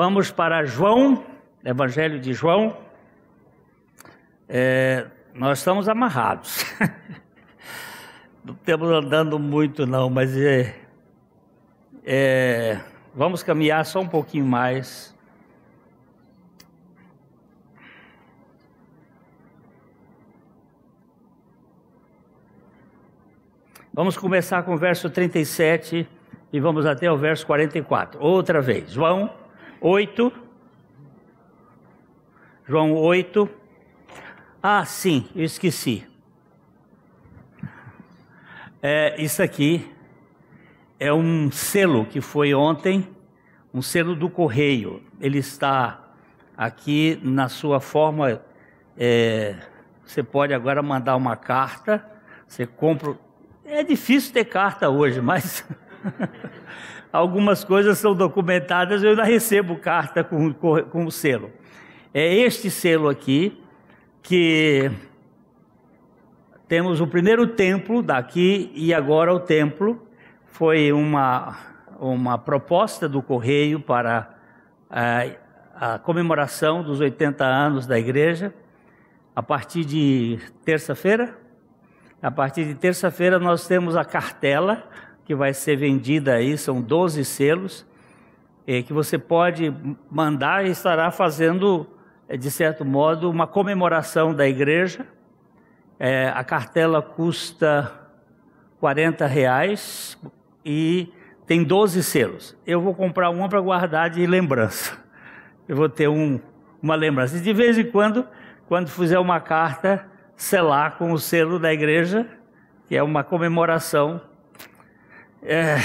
Vamos para João, Evangelho de João. É, nós estamos amarrados. não estamos andando muito, não, mas é, é, vamos caminhar só um pouquinho mais. Vamos começar com o verso 37 e vamos até o verso 44. Outra vez. João 8. João 8. Ah, sim, eu esqueci. É, isso aqui é um selo que foi ontem, um selo do correio. Ele está aqui na sua forma. É, você pode agora mandar uma carta. Você compra é difícil ter carta hoje, mas algumas coisas são documentadas, eu ainda recebo carta com, com, com o selo. É este selo aqui que temos o primeiro templo daqui e agora o templo. Foi uma, uma proposta do Correio para a, a comemoração dos 80 anos da igreja, a partir de terça-feira, a partir de terça-feira nós temos a cartela que vai ser vendida aí, são 12 selos, é, que você pode mandar e estará fazendo, é, de certo modo, uma comemoração da igreja. É, a cartela custa 40 reais e tem 12 selos. Eu vou comprar uma para guardar de lembrança. Eu vou ter um, uma lembrança. E de vez em quando, quando fizer uma carta, selar com o selo da igreja, que é uma comemoração é,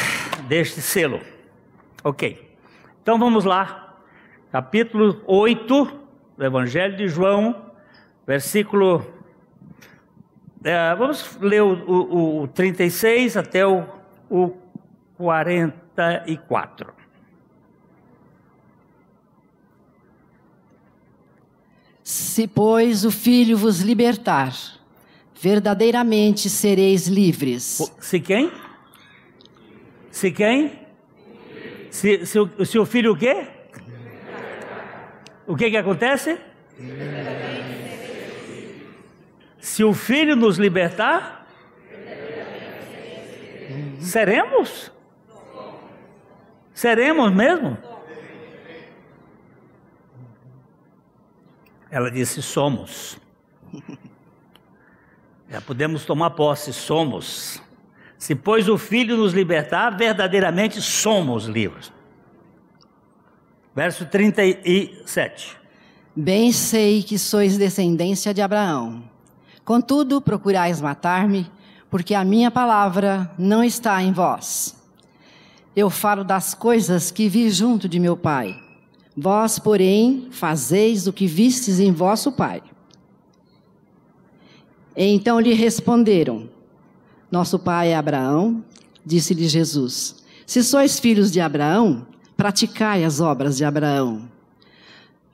deste selo. Ok. Então vamos lá. Capítulo 8 do Evangelho de João, versículo. É, vamos ler o, o, o 36 até o, o 44. Se, pois, o Filho vos libertar, verdadeiramente sereis livres. Se quem? Se quem? Se, se, o, o Filho o quê? O que que acontece? Se o Filho nos libertar, seremos? Seremos mesmo? Ela disse: somos. Já podemos tomar posse, somos. Se, pois, o Filho nos libertar, verdadeiramente somos livres. Verso 37. Bem sei que sois descendência de Abraão. Contudo, procurais matar-me, porque a minha palavra não está em vós. Eu falo das coisas que vi junto de meu pai. Vós, porém, fazeis o que vistes em vosso pai. Então lhe responderam: Nosso pai é Abraão. Disse-lhe Jesus: Se sois filhos de Abraão, praticai as obras de Abraão.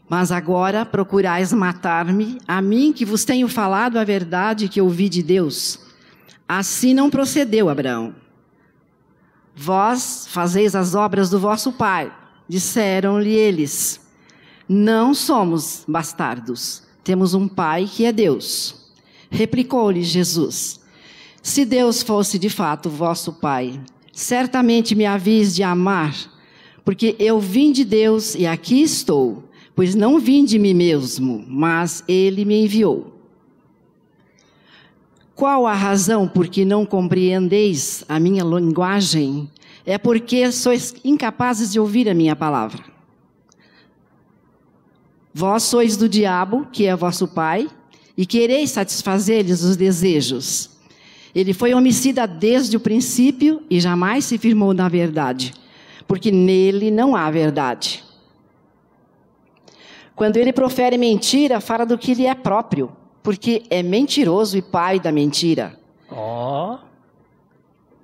Mas agora procurais matar-me, a mim que vos tenho falado a verdade que ouvi de Deus. Assim não procedeu Abraão. Vós fazeis as obras do vosso pai. Disseram-lhe eles: Não somos bastardos, temos um pai que é Deus. Replicou-lhe Jesus: Se Deus fosse de fato vosso pai, certamente me havis de amar, porque eu vim de Deus e aqui estou, pois não vim de mim mesmo, mas ele me enviou. Qual a razão por que não compreendeis a minha linguagem? é porque sois incapazes de ouvir a minha palavra. Vós sois do diabo, que é vosso pai, e quereis satisfazer-lhes os desejos. Ele foi homicida desde o princípio e jamais se firmou na verdade, porque nele não há verdade. Quando ele profere mentira, fala do que lhe é próprio, porque é mentiroso e pai da mentira. Ó. Oh.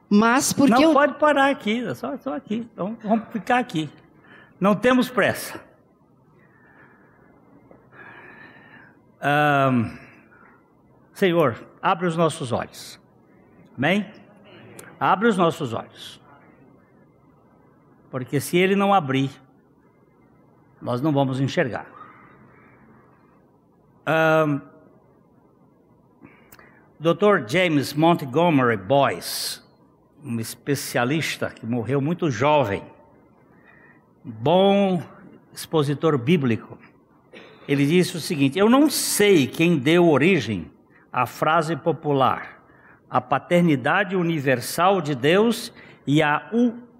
Mas porque Não eu... pode parar aqui, é só, só aqui. Então vamos ficar aqui. Não temos pressa. Um, Senhor, abre os nossos olhos. Amém? Abre os nossos olhos. Porque se Ele não abrir, Nós não vamos enxergar. Um, Dr. James Montgomery Boyce, um especialista que morreu muito jovem, bom expositor bíblico, ele disse o seguinte: Eu não sei quem deu origem à frase popular, a paternidade universal de Deus e a,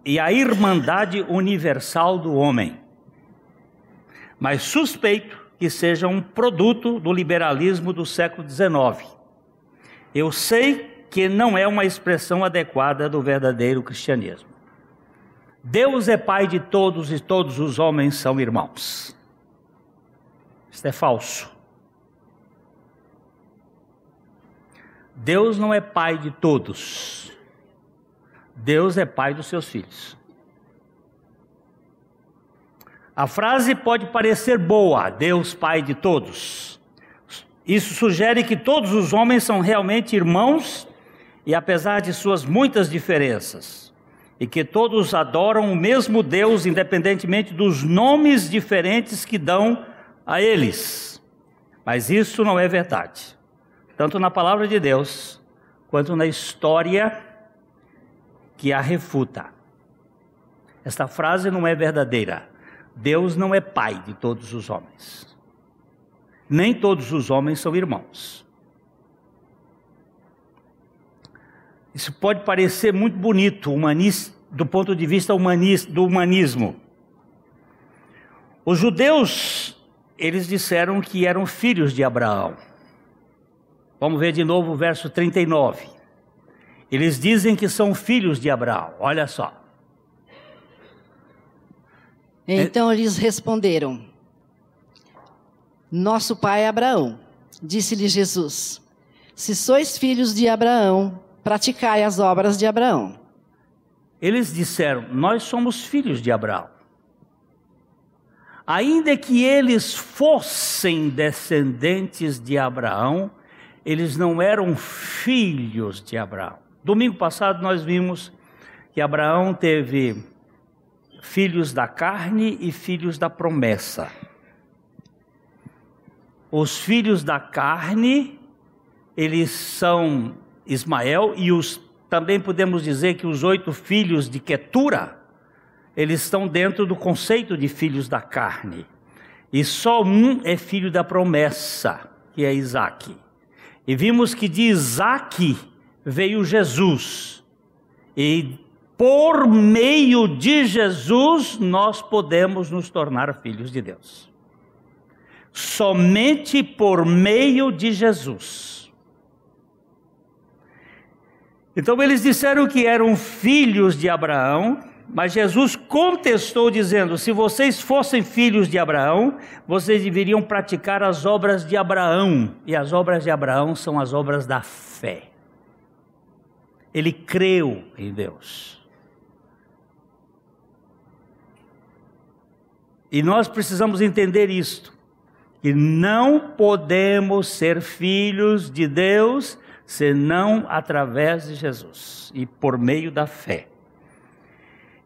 e a irmandade universal do homem, mas suspeito que seja um produto do liberalismo do século XIX. Eu sei que não é uma expressão adequada do verdadeiro cristianismo. Deus é pai de todos e todos os homens são irmãos. Isso é falso. Deus não é pai de todos. Deus é pai dos seus filhos. A frase pode parecer boa, Deus pai de todos. Isso sugere que todos os homens são realmente irmãos e apesar de suas muitas diferenças, e que todos adoram o mesmo Deus independentemente dos nomes diferentes que dão a eles. Mas isso não é verdade. Tanto na palavra de Deus, quanto na história que a refuta. Esta frase não é verdadeira. Deus não é pai de todos os homens. Nem todos os homens são irmãos. Isso pode parecer muito bonito do ponto de vista do humanismo. Os judeus, eles disseram que eram filhos de Abraão. Vamos ver de novo o verso 39. Eles dizem que são filhos de Abraão, olha só. Então eles responderam: Nosso pai é Abraão. Disse-lhe Jesus: Se sois filhos de Abraão, praticai as obras de Abraão. Eles disseram: Nós somos filhos de Abraão. Ainda que eles fossem descendentes de Abraão, eles não eram filhos de Abraão. Domingo passado nós vimos que Abraão teve filhos da carne e filhos da promessa. Os filhos da carne, eles são Ismael e os também podemos dizer que os oito filhos de Ketura, eles estão dentro do conceito de filhos da carne. E só um é filho da promessa, que é Isaac. E vimos que de Isaac veio Jesus. E por meio de Jesus nós podemos nos tornar filhos de Deus. Somente por meio de Jesus. Então eles disseram que eram filhos de Abraão, mas Jesus contestou dizendo: se vocês fossem filhos de Abraão, vocês deveriam praticar as obras de Abraão, e as obras de Abraão são as obras da fé. Ele creu em Deus. E nós precisamos entender isto, que não podemos ser filhos de Deus senão através de Jesus e por meio da fé.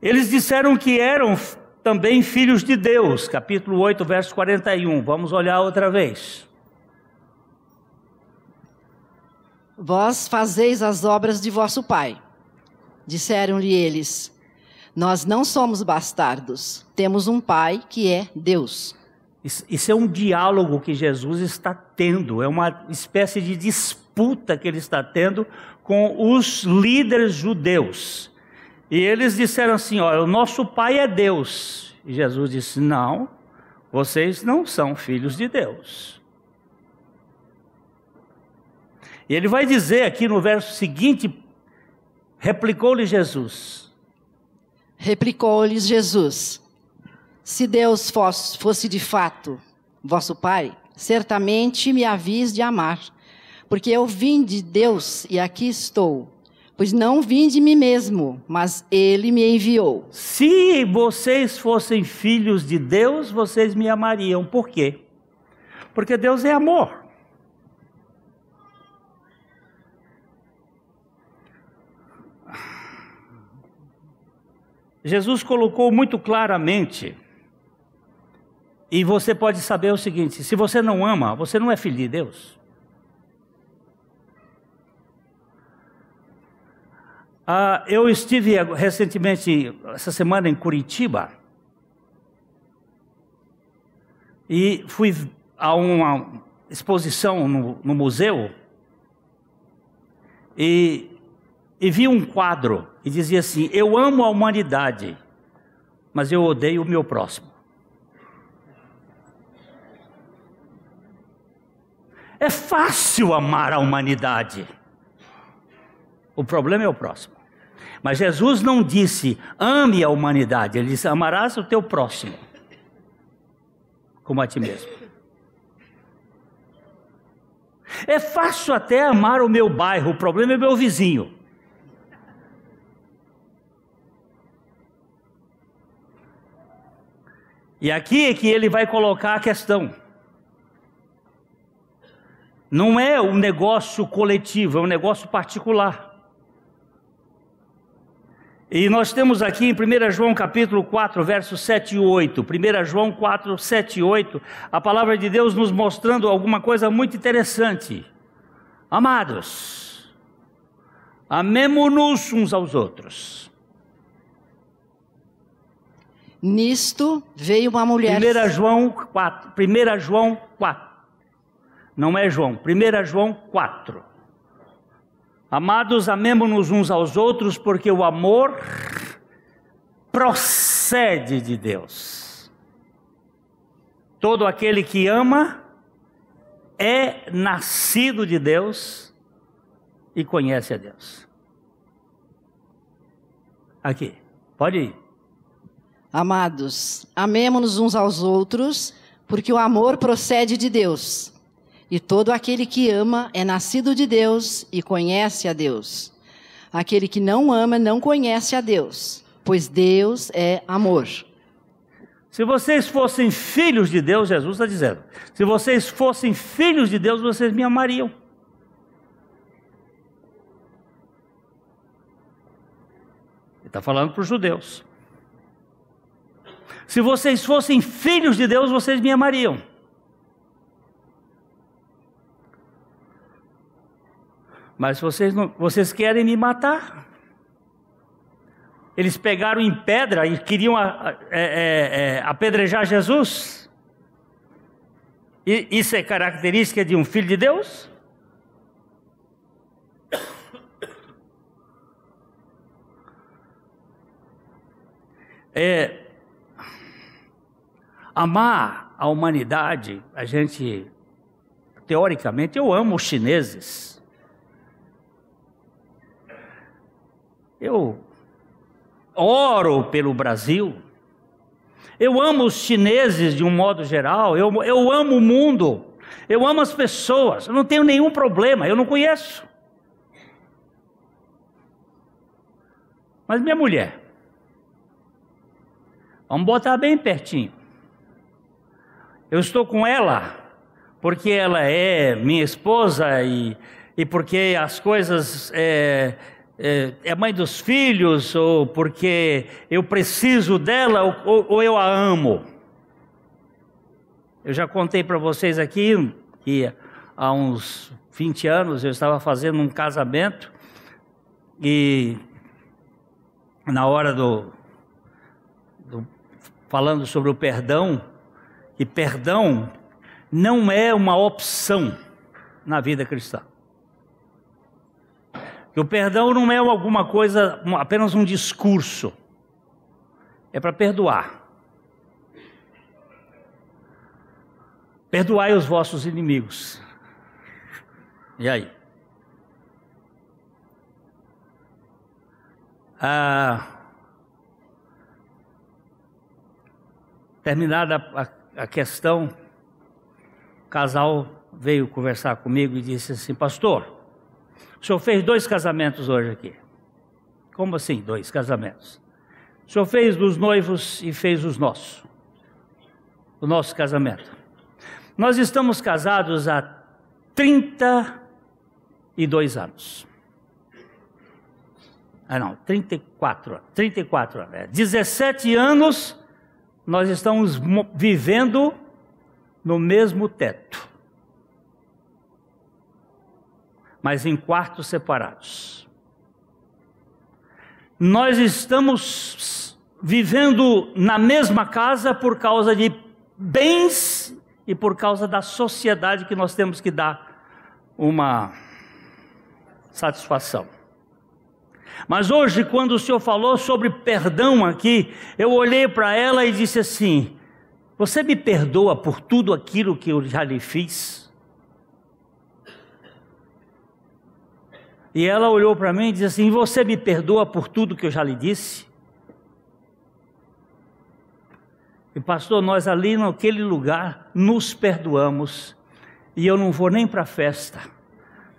Eles disseram que eram também filhos de Deus, capítulo 8, verso 41. Vamos olhar outra vez. Vós fazeis as obras de vosso pai. Disseram-lhe eles: nós não somos bastardos, temos um pai que é Deus. Isso é um diálogo que Jesus está tendo, é uma espécie de disputa que ele está tendo com os líderes judeus. E eles disseram assim: Olha, o nosso pai é Deus. E Jesus disse: Não, vocês não são filhos de Deus. E ele vai dizer aqui no verso seguinte: replicou-lhe Jesus: Replicou-lhes Jesus: Se Deus fosse de fato vosso Pai, certamente me havis de amar, porque eu vim de Deus e aqui estou. Pois não vim de mim mesmo, mas Ele me enviou. Se vocês fossem filhos de Deus, vocês me amariam. Por quê? Porque Deus é amor. Jesus colocou muito claramente E você pode saber o seguinte: se você não ama, você não é filho de Deus. Ah, eu estive recentemente, essa semana, em Curitiba. E fui a uma exposição no, no museu. E, e vi um quadro e dizia assim: Eu amo a humanidade, mas eu odeio o meu próximo. É fácil amar a humanidade. O problema é o próximo. Mas Jesus não disse ame a humanidade, ele disse amarás o teu próximo, como a ti mesmo. É fácil até amar o meu bairro, o problema é meu vizinho. E aqui é que ele vai colocar a questão. Não é um negócio coletivo, é um negócio particular. E nós temos aqui em 1 João capítulo 4, versos 7 e 8. 1 João 4, 7 e 8, a palavra de Deus nos mostrando alguma coisa muito interessante. Amados, amemo-nos uns aos outros. Nisto veio uma mulher. 1 João 4, 1 João 4. Não é João, 1 João 4. Amados, amemos-nos uns aos outros, porque o amor procede de Deus. Todo aquele que ama é nascido de Deus e conhece a Deus. Aqui, pode ir. Amados, amemos-nos uns aos outros, porque o amor procede de Deus. E todo aquele que ama é nascido de Deus e conhece a Deus. Aquele que não ama não conhece a Deus, pois Deus é amor. Se vocês fossem filhos de Deus, Jesus está dizendo, se vocês fossem filhos de Deus, vocês me amariam. Ele está falando para os judeus. Se vocês fossem filhos de Deus, vocês me amariam. Mas vocês, não, vocês querem me matar. Eles pegaram em pedra e queriam a, é, é, é, apedrejar Jesus. E isso é característica de um filho de Deus? É, amar a humanidade, a gente, teoricamente, eu amo os chineses. Eu oro pelo Brasil. Eu amo os chineses de um modo geral. Eu, eu amo o mundo. Eu amo as pessoas. Eu não tenho nenhum problema. Eu não conheço. Mas minha mulher, vamos botar bem pertinho. Eu estou com ela porque ela é minha esposa e, e porque as coisas é, é, é mãe dos filhos, ou porque eu preciso dela, ou, ou eu a amo. Eu já contei para vocês aqui que há uns 20 anos eu estava fazendo um casamento e na hora do, do falando sobre o perdão, e perdão não é uma opção na vida cristã. Que o perdão não é alguma coisa, apenas um discurso. É para perdoar. Perdoai os vossos inimigos. E aí? Ah, terminada a, a questão, o casal veio conversar comigo e disse assim: Pastor, o senhor fez dois casamentos hoje aqui. Como assim, dois casamentos? O senhor fez dos noivos e fez os nossos. O nosso casamento. Nós estamos casados há 32 anos. Ah, não, 34, 34 anos. 17 anos nós estamos vivendo no mesmo teto, mas em quartos separados. Nós estamos vivendo na mesma casa por causa de bens e por causa da sociedade que nós temos que dar uma satisfação. Mas hoje, quando o Senhor falou sobre perdão aqui, eu olhei para ela e disse assim: Você me perdoa por tudo aquilo que eu já lhe fiz? E ela olhou para mim e disse assim: Você me perdoa por tudo que eu já lhe disse? E pastor, nós ali naquele lugar nos perdoamos. E eu não vou nem para a festa.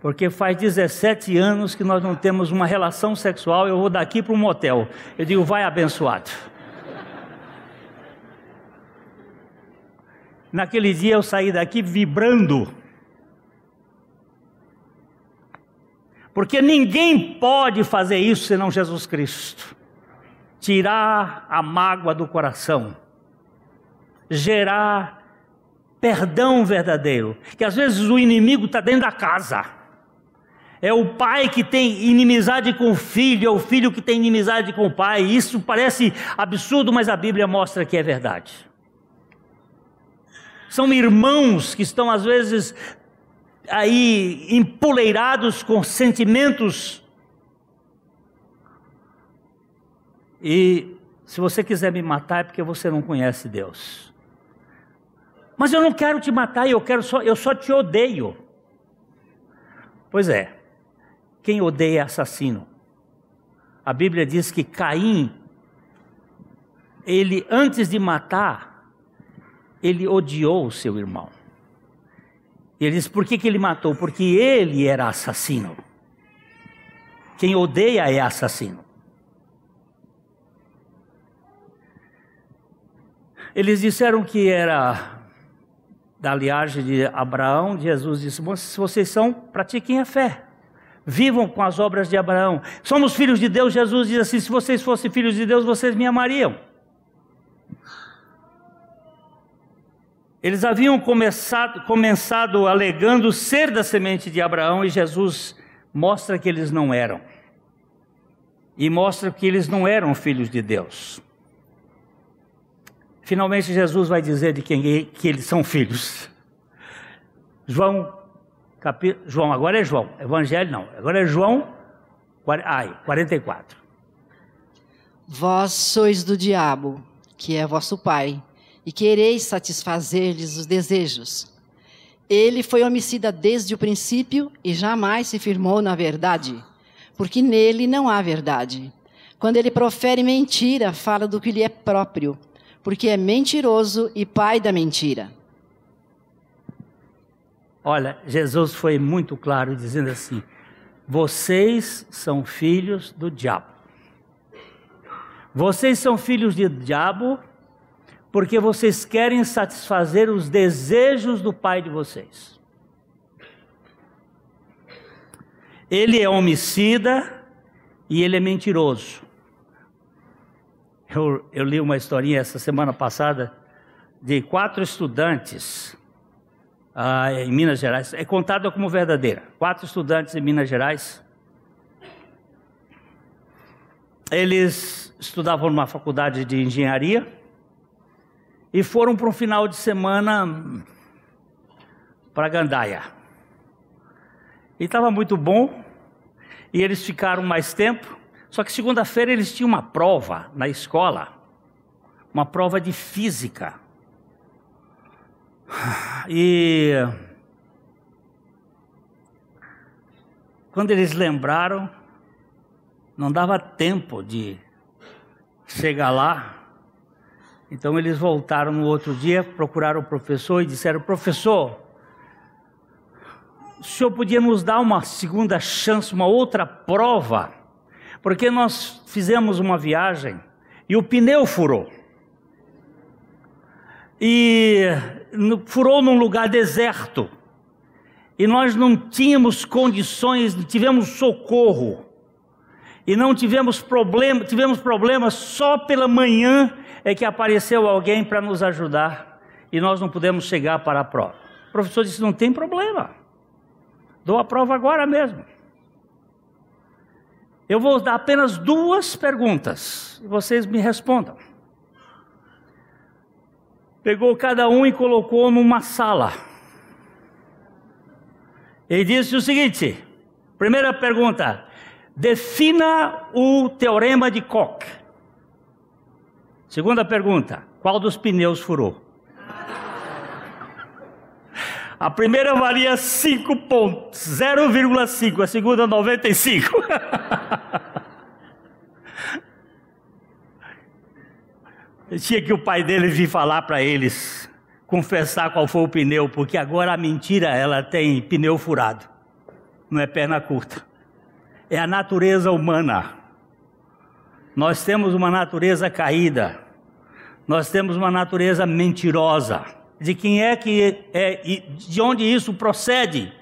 Porque faz 17 anos que nós não temos uma relação sexual, eu vou daqui para um motel. Eu digo, vai abençoado. Naquele dia eu saí daqui vibrando. Porque ninguém pode fazer isso senão Jesus Cristo. Tirar a mágoa do coração gerar perdão verdadeiro. Que às vezes o inimigo está dentro da casa. É o pai que tem inimizade com o filho, é o filho que tem inimizade com o pai. Isso parece absurdo, mas a Bíblia mostra que é verdade. São irmãos que estão às vezes aí empoleirados com sentimentos. E se você quiser me matar é porque você não conhece Deus. Mas eu não quero te matar, eu quero só, eu só te odeio. Pois é. Quem odeia é assassino. A Bíblia diz que Caim ele antes de matar, ele odiou o seu irmão. Ele diz: por que, que ele matou? Porque ele era assassino. Quem odeia é assassino. Eles disseram que era da linhagem de Abraão, Jesus disse: se vocês são, pratiquem a fé. Vivam com as obras de Abraão. Somos filhos de Deus. Jesus diz assim: se vocês fossem filhos de Deus, vocês me amariam. Eles haviam começado, começado alegando ser da semente de Abraão e Jesus mostra que eles não eram. E mostra que eles não eram filhos de Deus. Finalmente Jesus vai dizer de quem que eles são filhos. João, capi, João, agora é João, Evangelho não, agora é João, ai, 44. Vós sois do diabo, que é vosso pai, e quereis satisfazer-lhes os desejos. Ele foi homicida desde o princípio e jamais se firmou na verdade, porque nele não há verdade. Quando ele profere mentira, fala do que lhe é próprio porque é mentiroso e pai da mentira. Olha, Jesus foi muito claro dizendo assim: vocês são filhos do diabo. Vocês são filhos do diabo porque vocês querem satisfazer os desejos do pai de vocês. Ele é homicida e ele é mentiroso. Eu, eu li uma historinha essa semana passada de quatro estudantes ah, em Minas Gerais. É contada como verdadeira. Quatro estudantes em Minas Gerais. Eles estudavam numa faculdade de engenharia e foram para um final de semana para Gandaia. E estava muito bom, e eles ficaram mais tempo. Só que segunda-feira eles tinham uma prova na escola, uma prova de física. E quando eles lembraram, não dava tempo de chegar lá. Então eles voltaram no outro dia, procuraram o professor e disseram: Professor, o senhor podia nos dar uma segunda chance, uma outra prova? porque nós fizemos uma viagem e o pneu furou. E furou num lugar deserto. E nós não tínhamos condições, tivemos socorro. E não tivemos problema, tivemos problemas só pela manhã é que apareceu alguém para nos ajudar e nós não podemos chegar para a prova. O professor disse: não tem problema, dou a prova agora mesmo. Eu vou dar apenas duas perguntas e vocês me respondam. Pegou cada um e colocou numa sala. Ele disse o seguinte: primeira pergunta, defina o teorema de Koch. Segunda pergunta, qual dos pneus furou? A primeira valia 5 pontos, 0,5, a segunda 95. Tinha que o pai dele vir falar para eles, confessar qual foi o pneu, porque agora a mentira ela tem pneu furado, não é perna curta. É a natureza humana. Nós temos uma natureza caída. Nós temos uma natureza mentirosa. De quem é que é, de onde isso procede?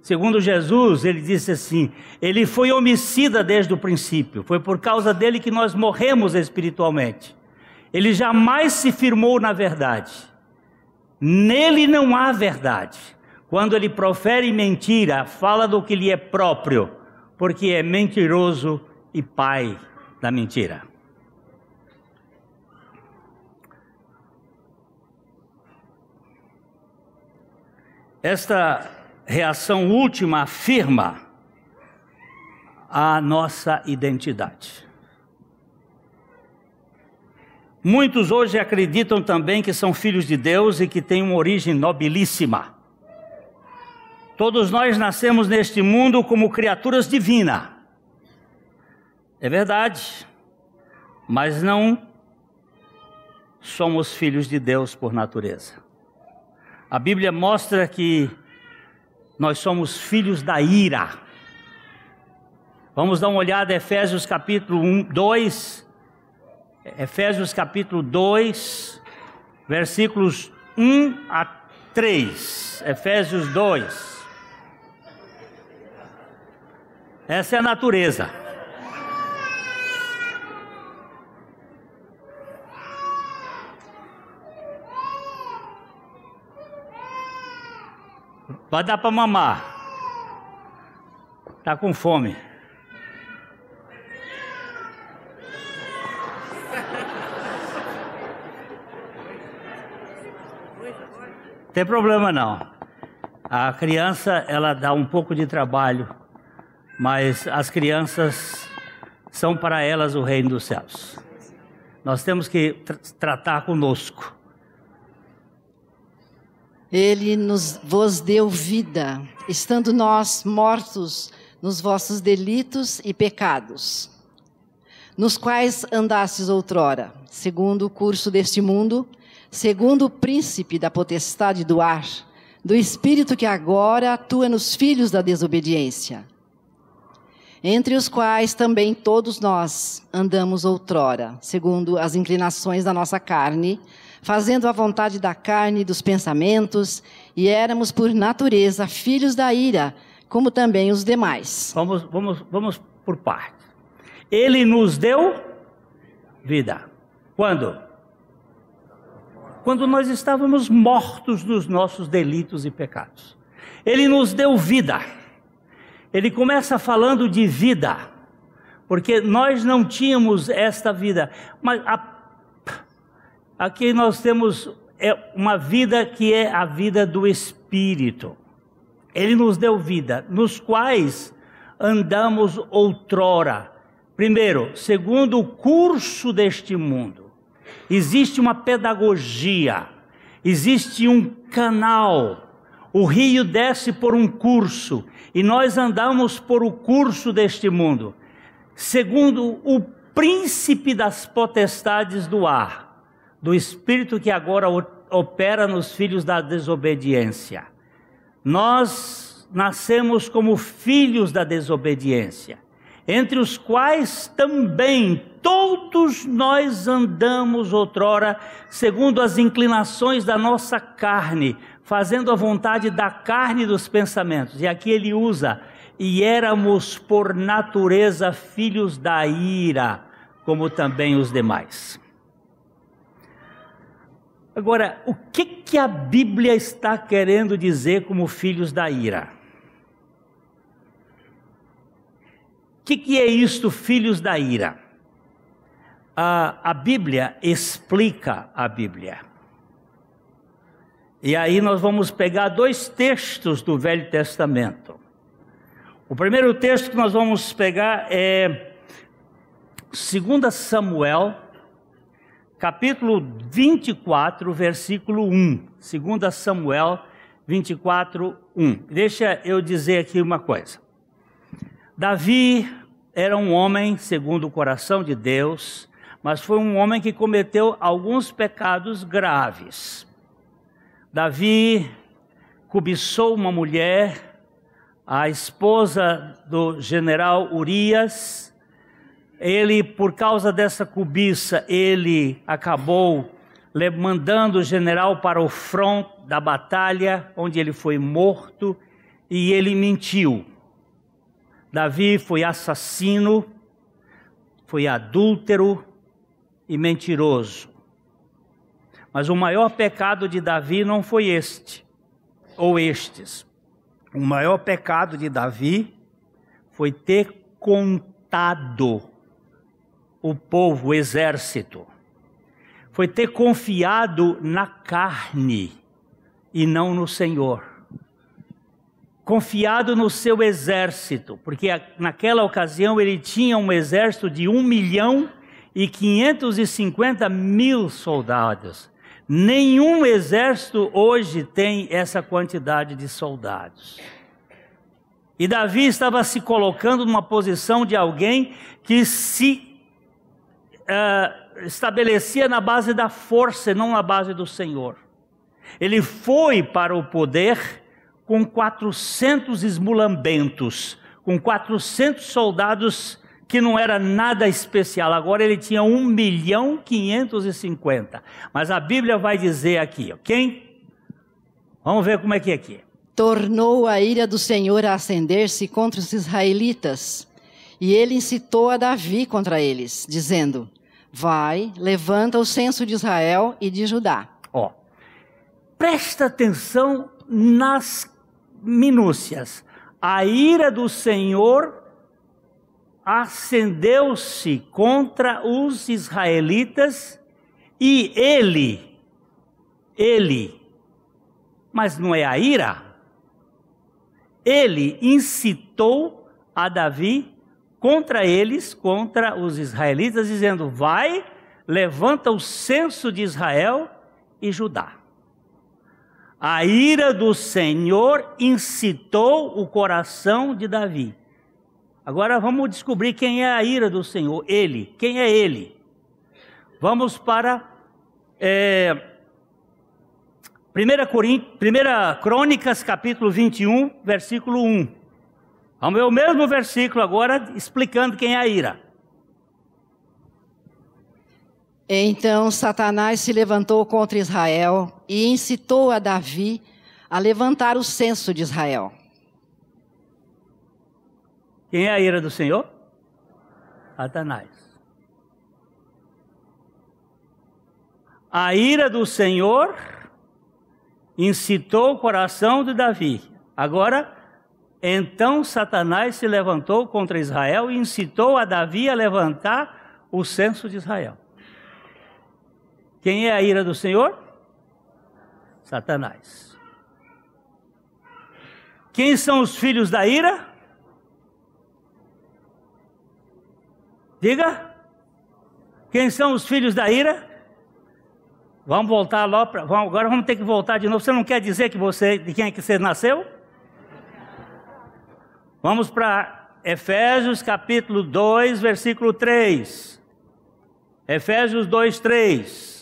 Segundo Jesus, ele disse assim: ele foi homicida desde o princípio. Foi por causa dele que nós morremos espiritualmente. Ele jamais se firmou na verdade. Nele não há verdade. Quando ele profere mentira, fala do que lhe é próprio, porque é mentiroso e pai da mentira. Esta reação última afirma a nossa identidade. Muitos hoje acreditam também que são filhos de Deus e que têm uma origem nobilíssima. Todos nós nascemos neste mundo como criaturas divinas. É verdade, mas não somos filhos de Deus por natureza. A Bíblia mostra que nós somos filhos da ira. Vamos dar uma olhada em Efésios capítulo 1, 2, Efésios capítulo 2, versículos 1 a 3. Efésios 2. Essa é a natureza. Vai dar para mamar. Tá com fome. Tem problema não. A criança, ela dá um pouco de trabalho, mas as crianças são para elas o reino dos céus. Nós temos que tr tratar conosco. Ele nos vos deu vida, estando nós mortos nos vossos delitos e pecados, nos quais andastes outrora, segundo o curso deste mundo, segundo o príncipe da potestade do ar, do espírito que agora atua nos filhos da desobediência, entre os quais também todos nós andamos outrora, segundo as inclinações da nossa carne, fazendo a vontade da carne e dos pensamentos, e éramos por natureza filhos da ira, como também os demais. Vamos, vamos, vamos por partes. Ele nos deu vida. Quando? quando nós estávamos mortos dos nossos delitos e pecados. Ele nos deu vida. Ele começa falando de vida, porque nós não tínhamos esta vida, mas a, aqui nós temos é uma vida que é a vida do Espírito. Ele nos deu vida, nos quais andamos outrora. Primeiro, segundo o curso deste mundo existe uma pedagogia, existe um canal. O rio desce por um curso e nós andamos por o curso deste mundo, segundo o príncipe das potestades do ar, do espírito que agora opera nos filhos da desobediência. Nós nascemos como filhos da desobediência entre os quais também todos nós andamos outrora, segundo as inclinações da nossa carne, fazendo a vontade da carne dos pensamentos. E aqui ele usa, e éramos por natureza filhos da ira, como também os demais. Agora, o que, que a Bíblia está querendo dizer como filhos da ira? O que, que é isto, filhos da ira? A, a Bíblia explica a Bíblia. E aí nós vamos pegar dois textos do Velho Testamento. O primeiro texto que nós vamos pegar é 2 Samuel, capítulo 24, versículo 1. 2 Samuel 24, 1. Deixa eu dizer aqui uma coisa. Davi era um homem segundo o coração de Deus, mas foi um homem que cometeu alguns pecados graves. Davi cobiçou uma mulher, a esposa do general Urias. Ele, por causa dessa cobiça, ele acabou mandando o general para o front da batalha, onde ele foi morto, e ele mentiu. Davi foi assassino, foi adúltero e mentiroso. Mas o maior pecado de Davi não foi este, ou estes. O maior pecado de Davi foi ter contado o povo, o exército. Foi ter confiado na carne e não no Senhor. Confiado no seu exército, porque naquela ocasião ele tinha um exército de um milhão e 550 mil soldados. Nenhum exército hoje tem essa quantidade de soldados. E Davi estava se colocando numa posição de alguém que se uh, estabelecia na base da força e não na base do Senhor. Ele foi para o poder com 400 esmulambentos, com 400 soldados que não era nada especial. Agora ele tinha 1 milhão 550. Mas a Bíblia vai dizer aqui, ok? Vamos ver como é que é aqui. Tornou a ira do Senhor a acender-se contra os israelitas. E ele incitou a Davi contra eles, dizendo: Vai, levanta o censo de Israel e de Judá. Ó, presta atenção nas minúcias. A ira do Senhor acendeu-se contra os israelitas e ele, ele, mas não é a ira, ele incitou a Davi contra eles, contra os israelitas, dizendo: Vai, levanta o censo de Israel e Judá. A ira do Senhor incitou o coração de Davi. Agora vamos descobrir quem é a ira do Senhor. Ele. Quem é ele? Vamos para é, 1 Crônicas, capítulo 21, versículo 1. Vamos ver o mesmo versículo agora, explicando quem é a ira. Então Satanás se levantou contra Israel e incitou a Davi a levantar o censo de Israel. Quem é a ira do Senhor? Satanás. A ira do Senhor incitou o coração de Davi. Agora, então Satanás se levantou contra Israel e incitou a Davi a levantar o censo de Israel. Quem é a ira do Senhor? Satanás. Quem são os filhos da ira? Diga. Quem são os filhos da ira? Vamos voltar lá para. Agora vamos ter que voltar de novo. Você não quer dizer que você, de quem é que você nasceu? Vamos para Efésios capítulo 2, versículo 3. Efésios 2, 3.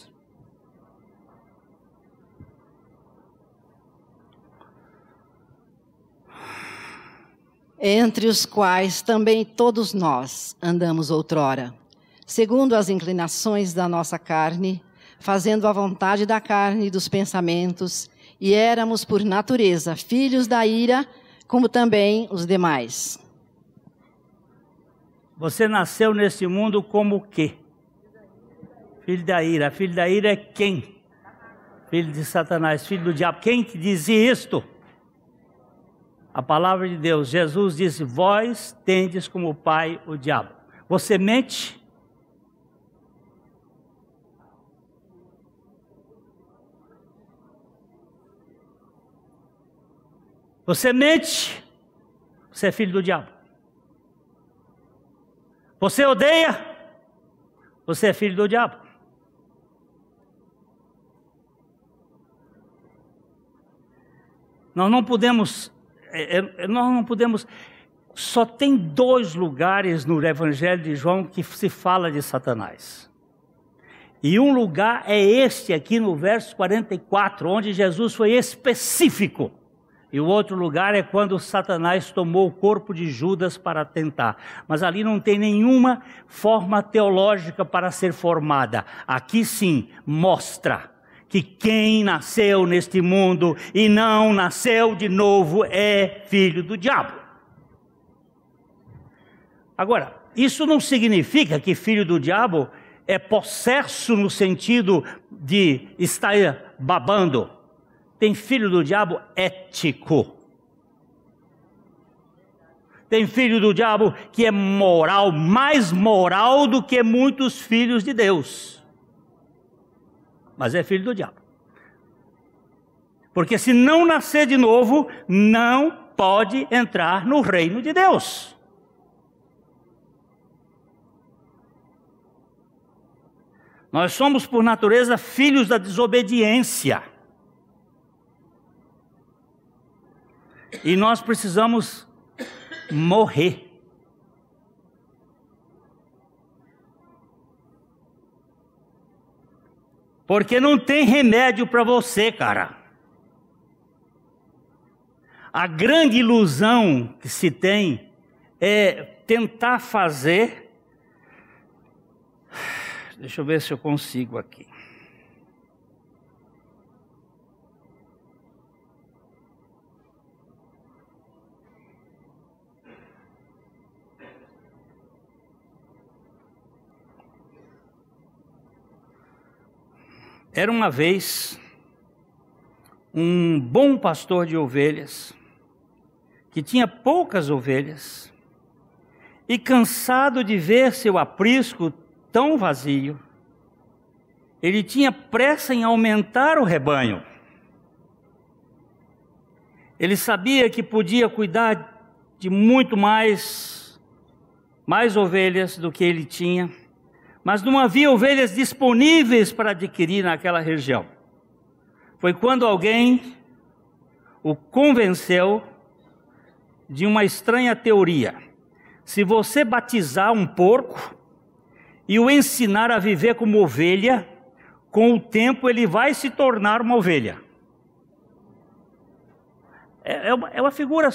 entre os quais também todos nós andamos outrora, segundo as inclinações da nossa carne, fazendo a vontade da carne e dos pensamentos, e éramos por natureza filhos da ira, como também os demais. Você nasceu nesse mundo como o quê? Filho da ira. Filho da ira é quem? Filho de Satanás, filho do diabo. Quem que dizia isto? A palavra de Deus. Jesus disse: Vós tendes como pai o diabo. Você mente? Você mente? Você é filho do diabo. Você odeia? Você é filho do diabo. Nós não podemos, é, é, nós não podemos. Só tem dois lugares no Evangelho de João que se fala de Satanás. E um lugar é este aqui no verso 44, onde Jesus foi específico. E o outro lugar é quando Satanás tomou o corpo de Judas para tentar. Mas ali não tem nenhuma forma teológica para ser formada. Aqui sim mostra que quem nasceu neste mundo e não nasceu de novo é filho do diabo. Agora, isso não significa que filho do diabo é possesso no sentido de estar babando. Tem filho do diabo ético. Tem filho do diabo que é moral, mais moral do que muitos filhos de Deus mas é filho do diabo. Porque se não nascer de novo, não pode entrar no reino de Deus. Nós somos, por natureza, filhos da desobediência. E nós precisamos morrer. Porque não tem remédio para você, cara. A grande ilusão que se tem é tentar fazer. Deixa eu ver se eu consigo aqui. Era uma vez um bom pastor de ovelhas, que tinha poucas ovelhas, e cansado de ver seu aprisco tão vazio, ele tinha pressa em aumentar o rebanho. Ele sabia que podia cuidar de muito mais, mais ovelhas do que ele tinha mas não havia ovelhas disponíveis para adquirir naquela região. Foi quando alguém o convenceu de uma estranha teoria. Se você batizar um porco e o ensinar a viver como ovelha, com o tempo ele vai se tornar uma ovelha. É, é uma, é uma figura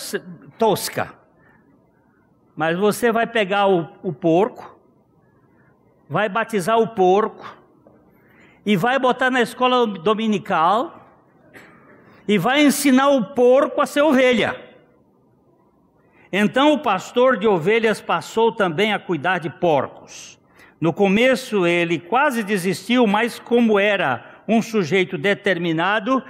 tosca. Mas você vai pegar o, o porco, vai batizar o porco e vai botar na escola dominical e vai ensinar o porco a ser ovelha. Então o pastor de ovelhas passou também a cuidar de porcos. No começo ele quase desistiu, mas como era um sujeito determinado,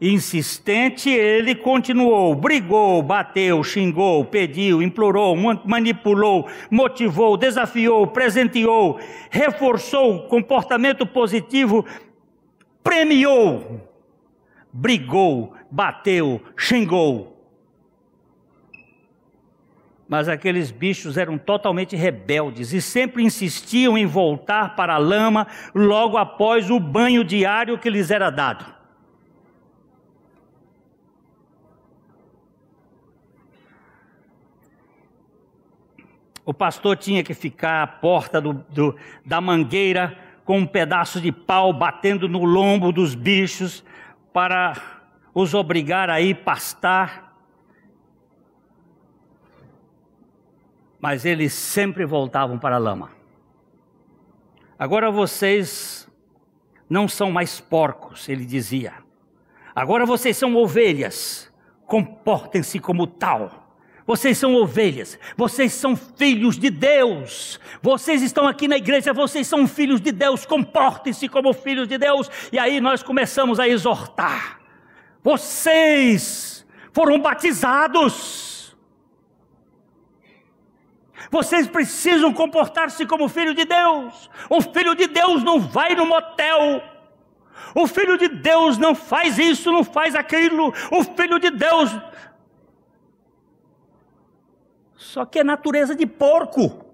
Insistente, ele continuou, brigou, bateu, xingou, pediu, implorou, manipulou, motivou, desafiou, presenteou, reforçou o comportamento positivo, premiou, brigou, bateu, xingou. Mas aqueles bichos eram totalmente rebeldes e sempre insistiam em voltar para a lama logo após o banho diário que lhes era dado. O pastor tinha que ficar à porta do, do, da mangueira com um pedaço de pau batendo no lombo dos bichos para os obrigar a ir pastar. Mas eles sempre voltavam para a lama. Agora vocês não são mais porcos, ele dizia. Agora vocês são ovelhas. Comportem-se como tal. Vocês são ovelhas, vocês são filhos de Deus. Vocês estão aqui na igreja, vocês são filhos de Deus, comportem-se como filhos de Deus. E aí nós começamos a exortar. Vocês foram batizados. Vocês precisam comportar-se como filho de Deus. O filho de Deus não vai no motel. O filho de Deus não faz isso, não faz aquilo. O filho de Deus só que é natureza de porco.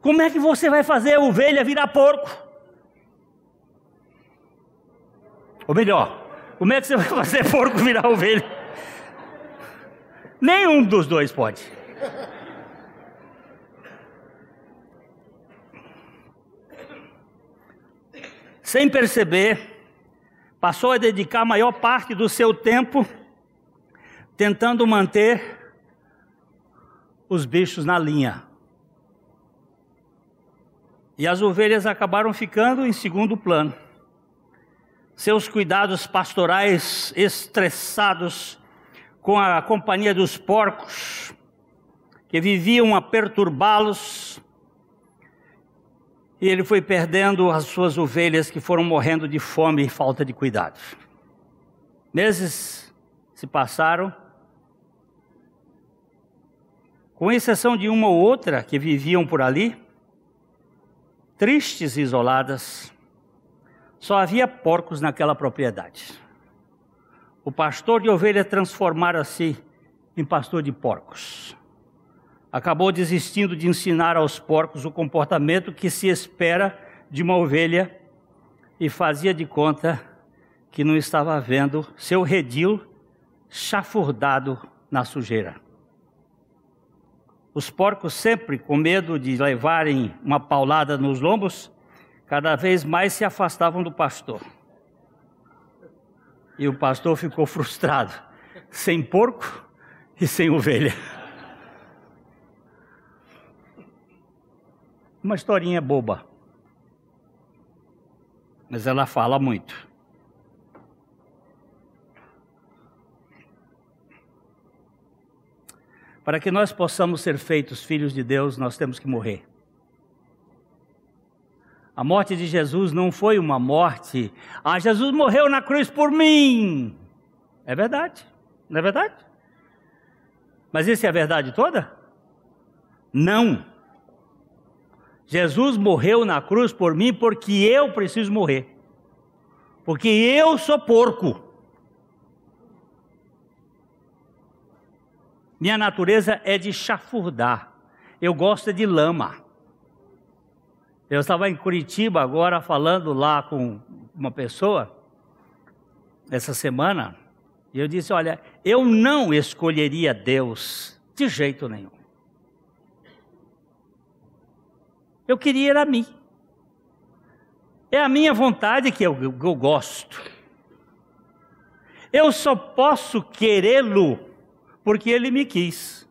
Como é que você vai fazer a ovelha virar porco? Ou melhor, como é que você vai fazer porco virar ovelha? Nenhum dos dois pode. Sem perceber, passou a dedicar a maior parte do seu tempo tentando manter os bichos na linha. E as ovelhas acabaram ficando em segundo plano. Seus cuidados pastorais estressados com a companhia dos porcos, que viviam a perturbá-los, e ele foi perdendo as suas ovelhas que foram morrendo de fome e falta de cuidado. Meses se passaram, com exceção de uma ou outra que viviam por ali, tristes e isoladas, só havia porcos naquela propriedade. O pastor de ovelha transformara-se em pastor de porcos. Acabou desistindo de ensinar aos porcos o comportamento que se espera de uma ovelha e fazia de conta que não estava vendo seu redil chafurdado na sujeira. Os porcos, sempre com medo de levarem uma paulada nos lombos, cada vez mais se afastavam do pastor. E o pastor ficou frustrado, sem porco e sem ovelha. Uma historinha boba, mas ela fala muito. Para que nós possamos ser feitos filhos de Deus, nós temos que morrer. A morte de Jesus não foi uma morte. Ah, Jesus morreu na cruz por mim. É verdade, não é verdade? Mas isso é a verdade toda? Não. Jesus morreu na cruz por mim porque eu preciso morrer. Porque eu sou porco. Minha natureza é de chafurdar. Eu gosto de lama. Eu estava em Curitiba agora falando lá com uma pessoa essa semana, e eu disse: "Olha, eu não escolheria Deus de jeito nenhum. Eu queria ir a mim. É a minha vontade que eu, eu gosto. Eu só posso querê-lo porque ele me quis.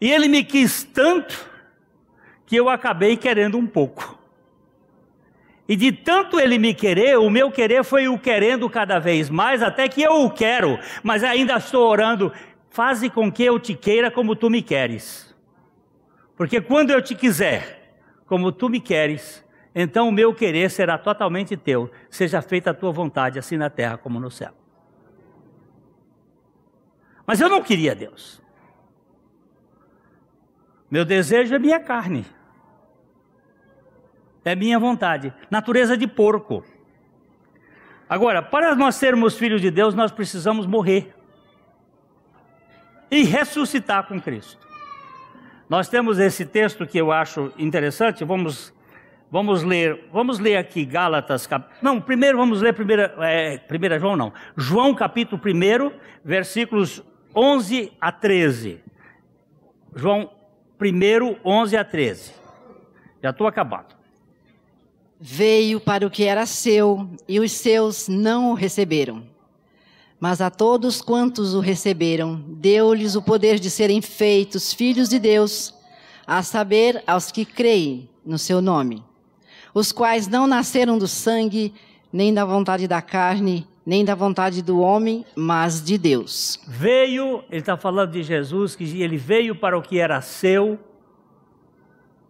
E ele me quis tanto que eu acabei querendo um pouco. E de tanto ele me querer, o meu querer foi o querendo cada vez mais, até que eu o quero, mas ainda estou orando, faze com que eu te queira como tu me queres. Porque quando eu te quiser, como tu me queres, então o meu querer será totalmente teu, seja feita a tua vontade, assim na terra como no céu. Mas eu não queria Deus. Meu desejo é minha carne. É minha vontade. Natureza de porco. Agora, para nós sermos filhos de Deus, nós precisamos morrer e ressuscitar com Cristo. Nós temos esse texto que eu acho interessante, vamos Vamos ler, vamos ler aqui Gálatas, cap... não, primeiro vamos ler primeira, é, primeira João não, João capítulo 1, versículos 11 a 13. João 1, 11 a 13. Já estou acabando. Veio para o que era seu, e os seus não o receberam. Mas a todos quantos o receberam, deu-lhes o poder de serem feitos filhos de Deus, a saber, aos que creem no seu nome, os quais não nasceram do sangue, nem da vontade da carne, nem da vontade do homem, mas de Deus. Veio, ele está falando de Jesus, que ele veio para o que era seu,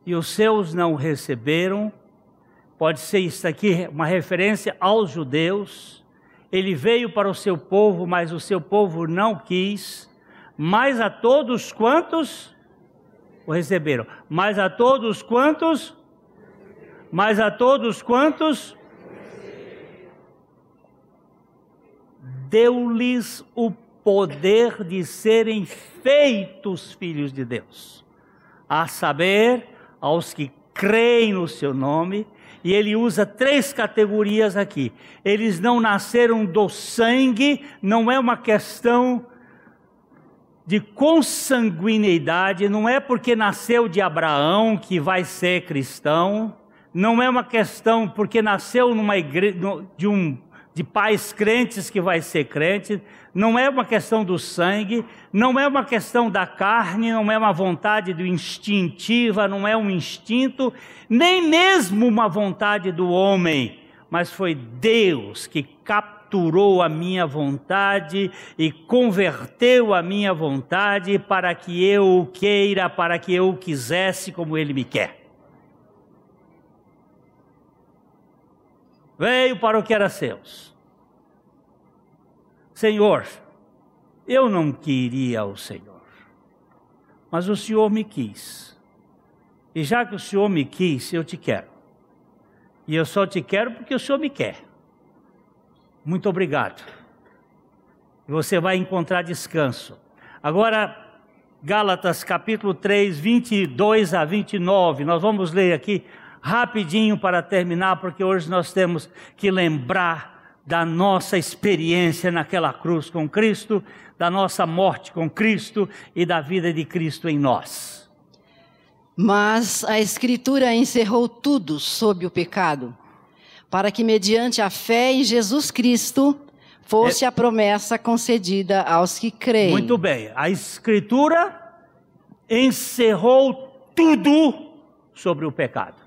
e os seus não receberam. Pode ser isso aqui uma referência aos judeus. Ele veio para o seu povo, mas o seu povo não quis. Mas a todos quantos o receberam. Mas a todos quantos? Mas a todos quantos? Deu-lhes o poder de serem feitos filhos de Deus, a saber, aos que creem no seu nome, e ele usa três categorias aqui. Eles não nasceram do sangue, não é uma questão de consanguineidade, não é porque nasceu de Abraão que vai ser cristão, não é uma questão porque nasceu igreja, de um de pais crentes que vai ser crente, não é uma questão do sangue, não é uma questão da carne, não é uma vontade do instintiva, não é um instinto, nem mesmo uma vontade do homem, mas foi Deus que capturou a minha vontade e converteu a minha vontade para que eu o queira, para que eu o quisesse como ele me quer. Veio para o que era seus. Senhor, eu não queria o Senhor, mas o Senhor me quis. E já que o Senhor me quis, eu te quero. E eu só te quero porque o Senhor me quer. Muito obrigado. Você vai encontrar descanso. Agora, Gálatas capítulo 3, 22 a 29. Nós vamos ler aqui rapidinho para terminar, porque hoje nós temos que lembrar da nossa experiência naquela cruz com Cristo, da nossa morte com Cristo e da vida de Cristo em nós. Mas a Escritura encerrou tudo sob o pecado, para que, mediante a fé em Jesus Cristo, fosse é... a promessa concedida aos que creem. Muito bem, a Escritura encerrou tudo sobre o pecado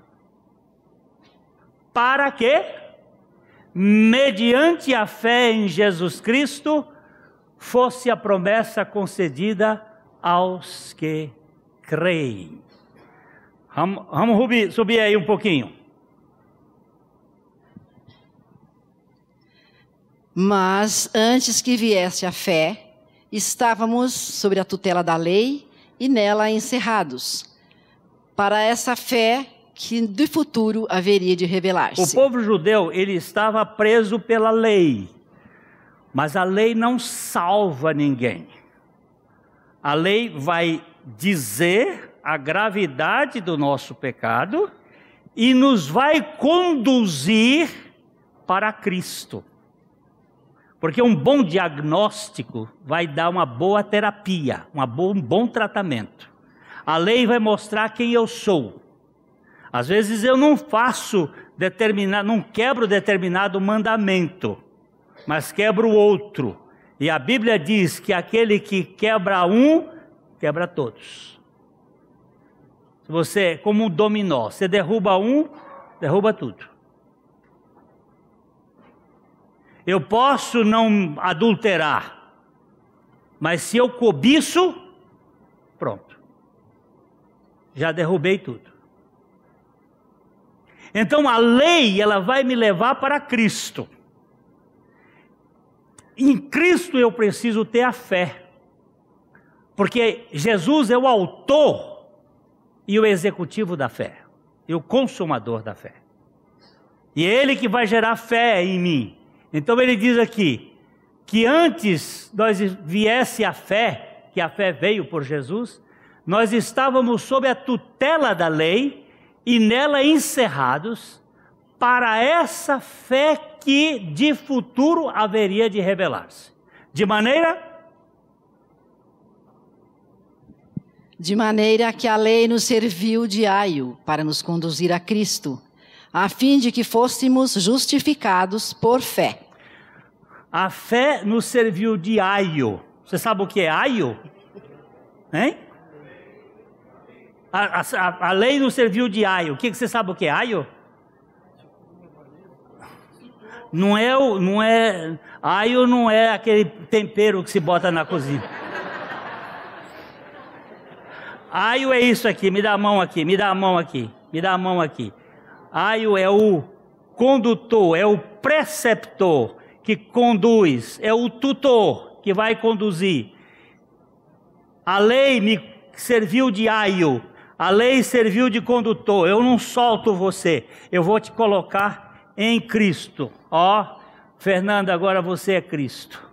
para que, mediante a fé em Jesus Cristo, fosse a promessa concedida aos que creem. Vamos, vamos subir aí um pouquinho. Mas antes que viesse a fé, estávamos sobre a tutela da lei e nela encerrados. Para essa fé que de futuro haveria de revelar-se. O povo judeu, ele estava preso pela lei. Mas a lei não salva ninguém. A lei vai dizer a gravidade do nosso pecado e nos vai conduzir para Cristo. Porque um bom diagnóstico vai dar uma boa terapia, uma um bom tratamento. A lei vai mostrar quem eu sou. Às vezes eu não faço determinado, não quebro determinado mandamento, mas quebro outro. E a Bíblia diz que aquele que quebra um, quebra todos. Você, como um dominó, você derruba um, derruba tudo. Eu posso não adulterar, mas se eu cobiço, pronto. Já derrubei tudo. Então a lei, ela vai me levar para Cristo. Em Cristo eu preciso ter a fé. Porque Jesus é o autor e o executivo da fé, e o consumador da fé. E é ele que vai gerar fé em mim. Então ele diz aqui que antes nós viesse a fé, que a fé veio por Jesus, nós estávamos sob a tutela da lei, e nela encerrados para essa fé que de futuro haveria de revelar-se. De maneira de maneira que a lei nos serviu de aio para nos conduzir a Cristo, a fim de que fôssemos justificados por fé. A fé nos serviu de aio. Você sabe o que é aio? Hein? A, a, a lei não serviu de aio. O que, que você sabe o que é aio? Não é não é, aio não é aquele tempero que se bota na cozinha. Aio é isso aqui, me dá a mão aqui, me dá a mão aqui, me dá a mão aqui. Aio é o condutor, é o preceptor que conduz, é o tutor que vai conduzir. A lei me serviu de aio, a lei serviu de condutor. Eu não solto você, eu vou te colocar em Cristo. Ó, Fernando, agora você é Cristo.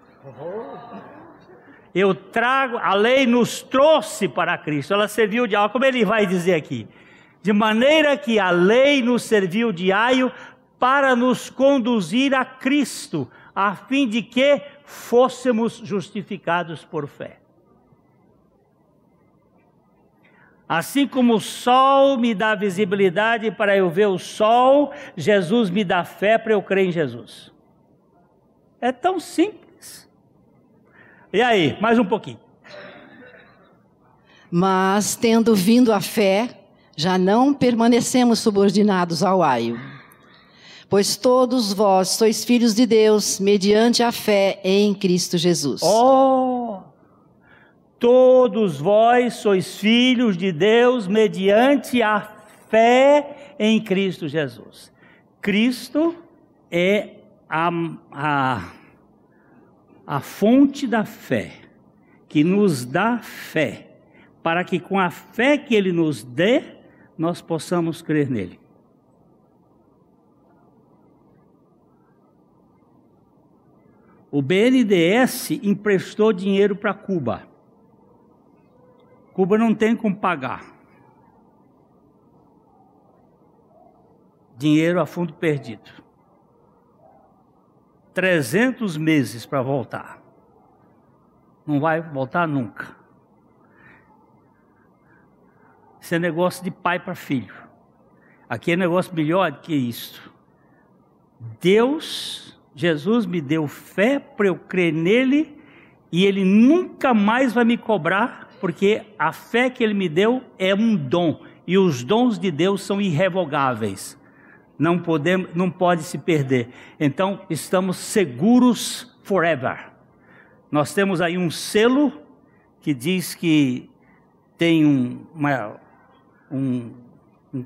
Eu trago, a lei nos trouxe para Cristo, ela serviu de como ele vai dizer aqui. De maneira que a lei nos serviu de aio para nos conduzir a Cristo, a fim de que fôssemos justificados por fé. Assim como o sol me dá visibilidade para eu ver o sol, Jesus me dá fé para eu crer em Jesus. É tão simples. E aí, mais um pouquinho. Mas, tendo vindo a fé, já não permanecemos subordinados ao aio. Pois todos vós sois filhos de Deus, mediante a fé em Cristo Jesus. Oh! Todos vós sois filhos de Deus mediante a fé em Cristo Jesus. Cristo é a, a, a fonte da fé, que nos dá fé, para que com a fé que Ele nos dê, nós possamos crer nele. O BNDES emprestou dinheiro para Cuba. Cuba não tem como pagar. Dinheiro a fundo perdido. 300 meses para voltar. Não vai voltar nunca. Isso é negócio de pai para filho. Aqui é negócio melhor do que isso. Deus, Jesus me deu fé para eu crer nele e ele nunca mais vai me cobrar porque a fé que ele me deu é um dom e os dons de Deus são irrevogáveis. Não podemos, não pode se perder. Então, estamos seguros forever. Nós temos aí um selo que diz que tem um, uma, um, um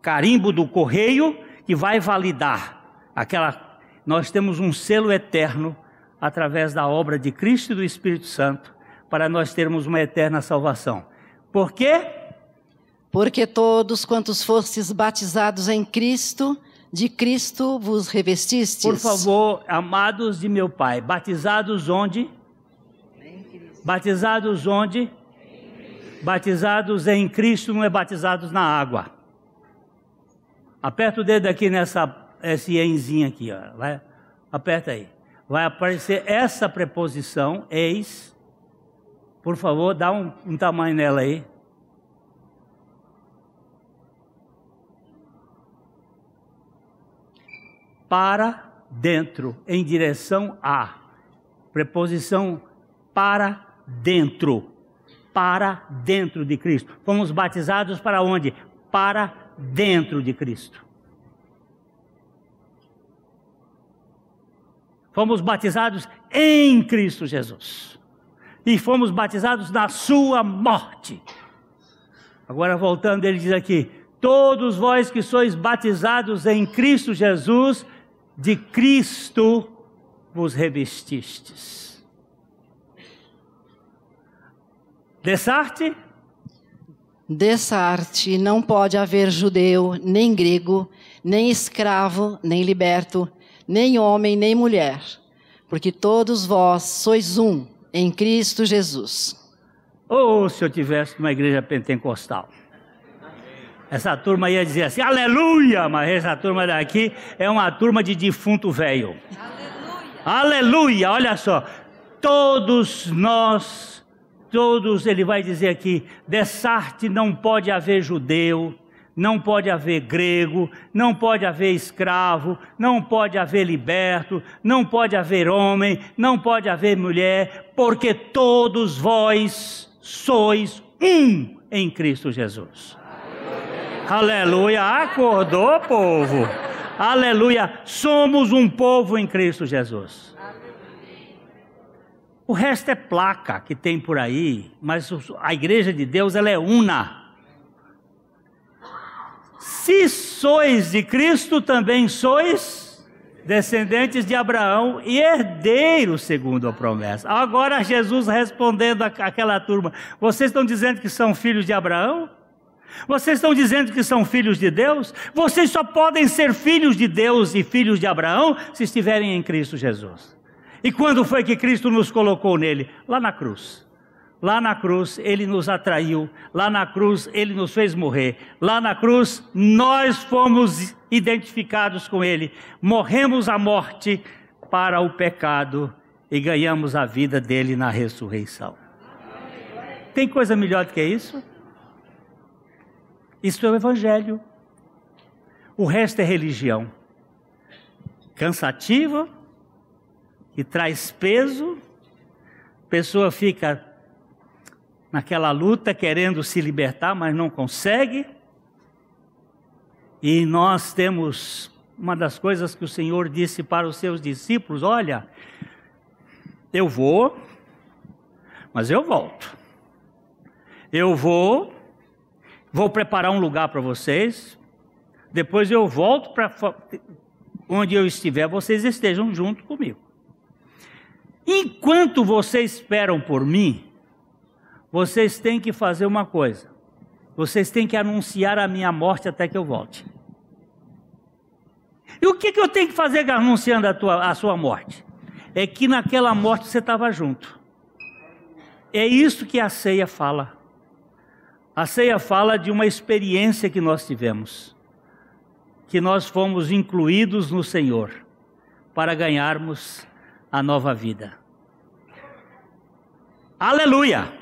carimbo do correio que vai validar aquela. Nós temos um selo eterno através da obra de Cristo e do Espírito Santo para nós termos uma eterna salvação. Por quê? Porque todos quantos fostes batizados em Cristo, de Cristo vos revestistes. Por favor, amados de meu Pai, batizados onde? Batizados onde? Batizados em Cristo, não é batizados na água. Aperta o dedo aqui nessa esse enzinho aqui, ó. Vai, aperta aí. Vai aparecer essa preposição, eis, por favor, dá um, um tamanho nela aí. Para dentro, em direção a. Preposição para dentro. Para dentro de Cristo. Fomos batizados para onde? Para dentro de Cristo. Fomos batizados em Cristo Jesus e fomos batizados na sua morte. Agora voltando, ele diz aqui: Todos vós que sois batizados em Cristo Jesus, de Cristo vos revestistes. Dessarte? Dessarte não pode haver judeu, nem grego, nem escravo, nem liberto, nem homem, nem mulher, porque todos vós sois um em Cristo Jesus. Ou oh, se eu tivesse uma igreja pentecostal. Essa turma ia dizer assim, aleluia, mas essa turma daqui é uma turma de defunto velho. Aleluia. aleluia, olha só. Todos nós, todos, ele vai dizer aqui, dessa arte não pode haver judeu, não pode haver grego, não pode haver escravo, não pode haver liberto, não pode haver homem, não pode haver mulher, porque todos vós sois um em Cristo Jesus. Aleluia! Acordou, povo? Aleluia. Somos um povo em Cristo Jesus. O resto é placa que tem por aí, mas a igreja de Deus ela é una. Se sois de Cristo, também sois descendentes de Abraão e herdeiros segundo a promessa. Agora Jesus respondendo àquela turma: Vocês estão dizendo que são filhos de Abraão? Vocês estão dizendo que são filhos de Deus? Vocês só podem ser filhos de Deus e filhos de Abraão se estiverem em Cristo Jesus. E quando foi que Cristo nos colocou nele? Lá na cruz. Lá na cruz ele nos atraiu, lá na cruz ele nos fez morrer, lá na cruz nós fomos identificados com ele, morremos a morte para o pecado e ganhamos a vida dele na ressurreição. Tem coisa melhor do que isso? Isto é o Evangelho. O resto é religião. Cansativa, que traz peso, pessoa fica naquela luta, querendo se libertar, mas não consegue. E nós temos uma das coisas que o Senhor disse para os seus discípulos: olha, eu vou, mas eu volto. Eu vou, vou preparar um lugar para vocês, depois eu volto para onde eu estiver, vocês estejam junto comigo. Enquanto vocês esperam por mim, vocês têm que fazer uma coisa. Vocês têm que anunciar a minha morte até que eu volte. E o que, que eu tenho que fazer anunciando a, tua, a sua morte? É que naquela morte você estava junto. É isso que a ceia fala. A ceia fala de uma experiência que nós tivemos, que nós fomos incluídos no Senhor para ganharmos a nova vida. Aleluia!